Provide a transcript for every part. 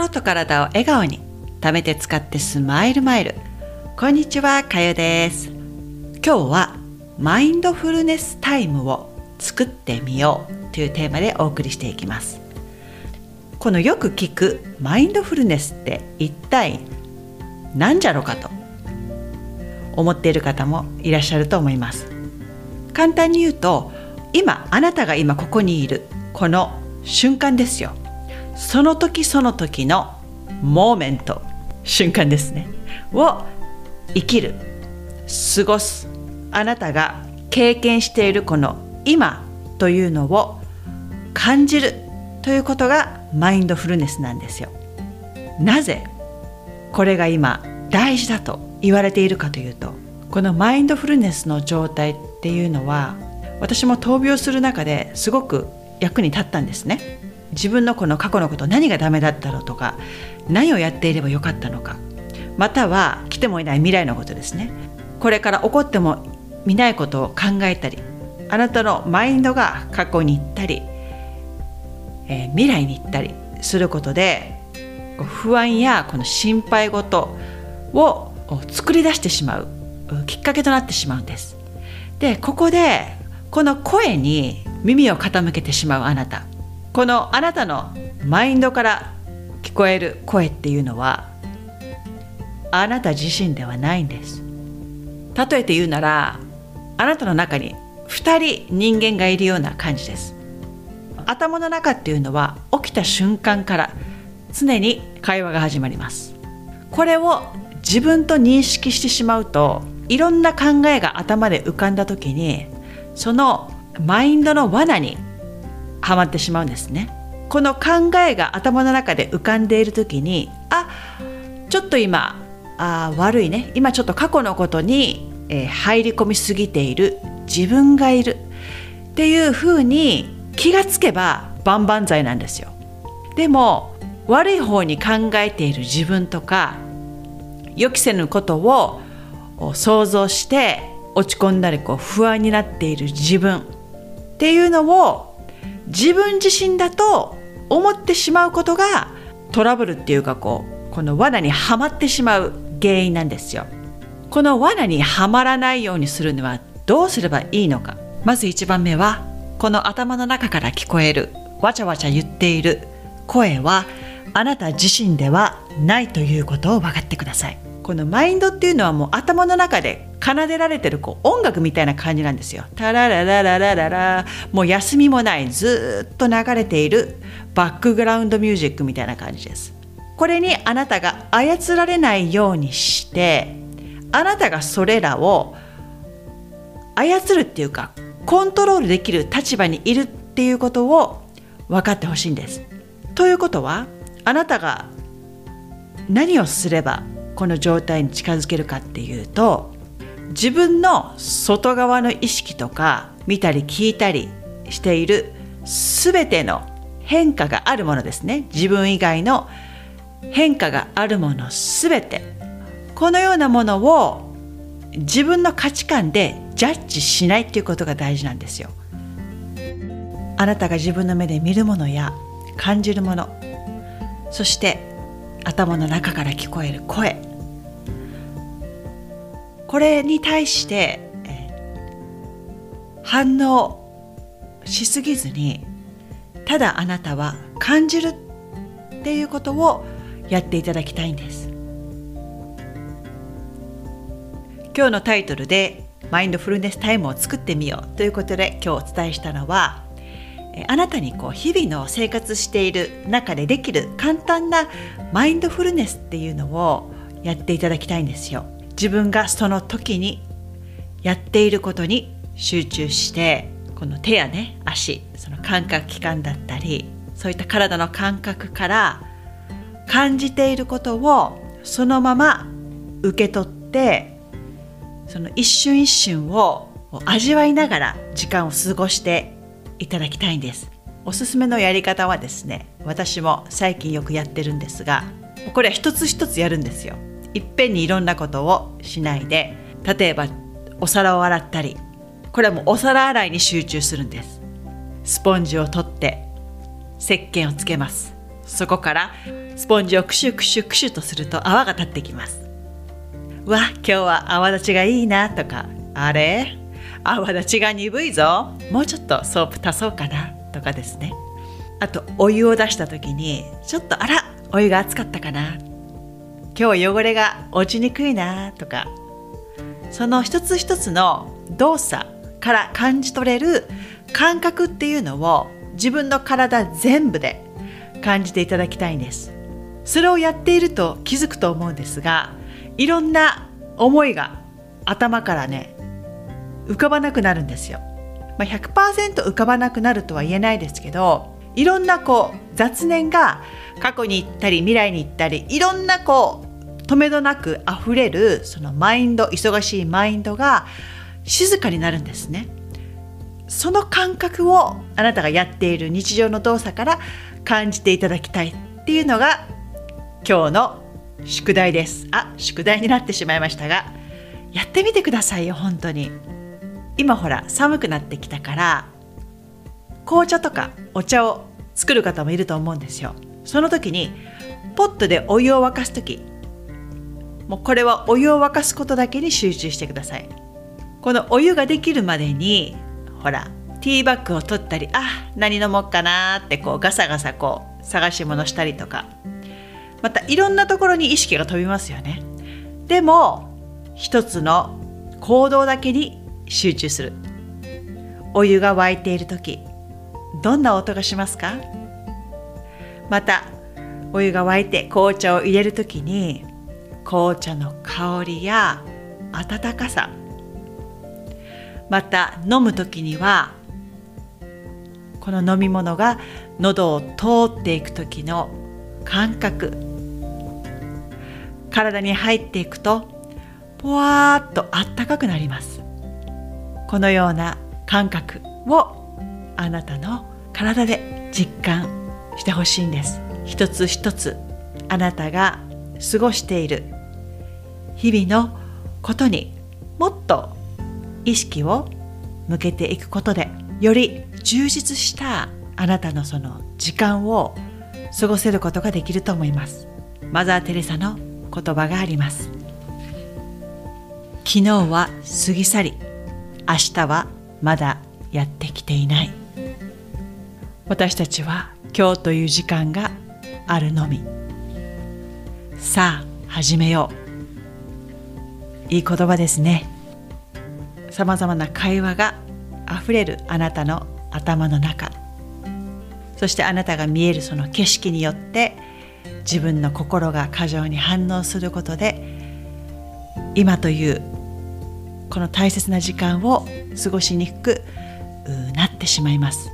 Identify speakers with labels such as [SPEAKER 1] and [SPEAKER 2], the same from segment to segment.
[SPEAKER 1] 心と体を笑顔に貯めて使ってスマイルマイル。こんにちはかよです。今日はマインドフルネスタイムを作ってみようというテーマでお送りしていきます。このよく聞くマインドフルネスって一体何じゃろかと。思っている方もいらっしゃると思います。簡単に言うと今あなたが今ここにいるこの瞬間ですよ。その時その時のモーメント。瞬間ですね。を生きる過ごすあなたが経験しているこの今というのを感じるということがマインドフルネスなんですよ。なぜこれが今大事だと言われているかというとこのマインドフルネスの状態っていうのは私も闘病する中ですごく役に立ったんですね。自分のこの過去のこと何がダメだったのとか何をやっていればよかったのかまたは来てもいない未来のことですね。これから起こっても見ないことを考えたりあなたのマインドが過去に行ったり、えー、未来に行ったりすることで不安やこの心配事を作り出してしまうきっかけとなってしまうんです。でここでこの声に耳を傾けてしまうあなた。このあなたのマインドから聞こえる声っていうのはあなた自身ではないんです。例えて言うならあなたの中に2人人間がいるような感じです。頭の中っていうのは起きた瞬間から常に会話が始まります。これを自分と認識してしまうといろんな考えが頭で浮かんだ時にそのマインドの罠にはまってしまうんですね。この考えが頭の中で浮かんでいる時にあちょっと今あ悪いね。今ちょっと過去のことに、えー、入り込みすぎている。自分がいる。っていうふうに気がつけば万々歳なんですよ。でも悪い方に考えている。自分とか予期せぬことを想像して落ち込んだりこう不安になっている自分。っていうのを自分自身だと思ってしまうことがトラブルっていうかこうこの罠にはまってしまう原因なんですよ。この罠にはまらないようにするにはどうすればいいのか。まず1番目はこの頭の中から聞こえるわちゃわちゃ言っている声はあなた自身ではないということを分かってください。このマインドっていうのはもう頭の中で奏でられてるこう音楽みたいな感じなんですよ。タラララララララもう休みもないずっと流れているバックグラウンドミュージックみたいな感じです。これにあなたが操られないようにしてあなたがそれらを操るっていうかコントロールできる立場にいるっていうことを分かってほしいんです。ということはあなたが何をすればこの状態に近づけるかっていうと自分の外側の意識とか見たり聞いたりしている全ての変化があるものですね。自分以外の変化があるもの全て。このようなものを自分の価値観でジャッジしないっていうことが大事なんですよ。あなたが自分の目で見るものや感じるものそして頭の中から聞こえる声これに対して反応しすぎずにただあなたは感じるっていうことをやっていただきたいんです今日のタイトルでマインドフルネスタイムを作ってみようということで今日お伝えしたのはあなたにこう日々の生活している中でできる簡単なマインドフルネスっていうのをやっていただきたいんですよ。自分がその時にやっていることに集中してこの手やね足その感覚器官だったりそういった体の感覚から感じていることをそのまま受け取ってその一瞬一瞬を味わいながら時間を過ごしていただきたいんです。おすすめのやり方はですね私も最近よくやってるんですがこれは一つ一つやるんですよ。いっぺんにいろんなことをしないで例えばお皿を洗ったりこれはもうお皿洗いに集中するんです。スポンジを取って石鹸をつけます。そこからスポンジをクシュクシュクシュとすると泡が立ってきます。わ今日は泡立ちがいいなとかあれ？泡立ちが鈍いぞ。もうちょっとソープ足そうかなとかですね。あとお湯を出した時にちょっとあらお湯が熱かったかな今日汚れが落ちにくいなとかその一つ一つの動作から感じ取れる感覚っていうのを自分の体全部で感じていただきたいんです。それをやっていると気づくと思うんですがいろんな思いが頭からね浮かばなくなるんですよ、まあ、100%浮かばなくなるとは言えないですけどいろんなこう雑念が過去に行ったり未来に行ったりいろんなこう止めどなく溢れるそのマインド忙しいマインドが静かになるんですね。その感覚をあなたがやっている日常の動作から感じていただきたいっていうのが今日の宿題です。あ宿題になってしまいましたがやってみてくださいよ本当に。今ほら寒くなってきたから紅茶とかお茶を作る方もいると思うんですよ。その時にポットでお湯を沸かす時もうこれはお湯を沸かすことだけに集中してください。このお湯ができるまでにほらティーバッグを取ったりあ何飲もうかなってこうガサガサこう探し物したりとか。またいろんなところに意識が飛びますよね。でも一つの行動だけに集中する。お湯が沸いている時どんな音がしますか？またお湯が沸いて紅茶を入れる時に紅茶の香りや温かさ。また飲む時にはこの飲み物が喉を通っていく時の感覚。体に入っていくとぽわーっとあったかくなります。このような感覚をあなたの体で実感してほしいんです。一つ一つあなたが過ごしている日々のことにもっと意識を向けていくことでより充実したあなたのその時間を過ごせることができると思います。マザー・テレサの言葉があります。昨日は過ぎ去り明日はまだやってきていない。私たちは今日という時間があるのみ。さあ始めよう。いい言葉ですね。さまざまな会話があふれるあなたの頭の中。そしてあなたが見えるその景色によって自分の心が過剰に反応することで今というこの大切な時間を過ごしにくくなってしまいます。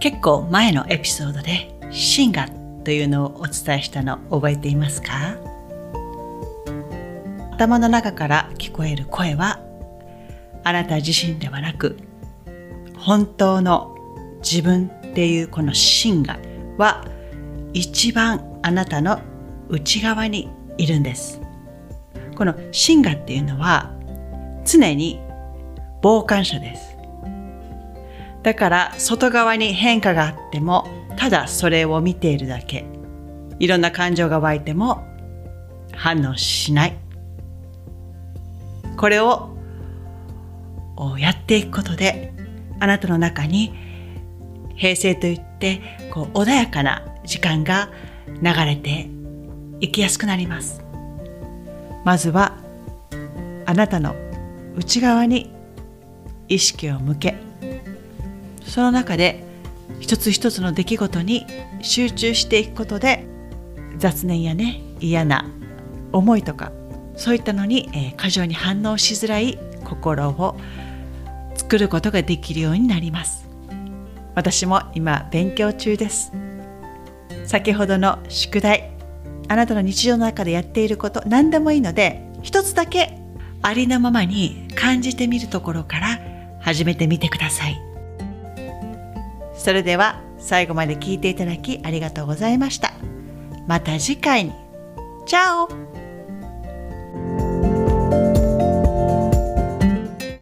[SPEAKER 1] 結構前のエピソードで「シンガ」というのをお伝えしたの覚えていますか？頭の中から聞こえる声はあなた自身ではなく本当の自分っていうこの芯がは一番あなたの内側にいるんです。この芯がっていうのは常に傍観者です。だから外側に変化があってもただそれを見ているだけ。いろんな感情が湧いても反応しない。これをやっていくことであなたの中に平静といってこう穏やかな時間が流れていきやすくなります。まずはあなたの内側に意識を向けその中で一つ一つの出来事に集中していくことで雑念やね嫌な思いとかそういったのに、えー、過剰に反応しづらい心を作ることができるようになります。私も今勉強中です。先ほどの宿題あなたの日常の中でやっていること何でもいいので一つだけありのままに感じてみるところから始めてみてください。それでは最後まで聞いていただきありがとうございました。また次回に。チャオ。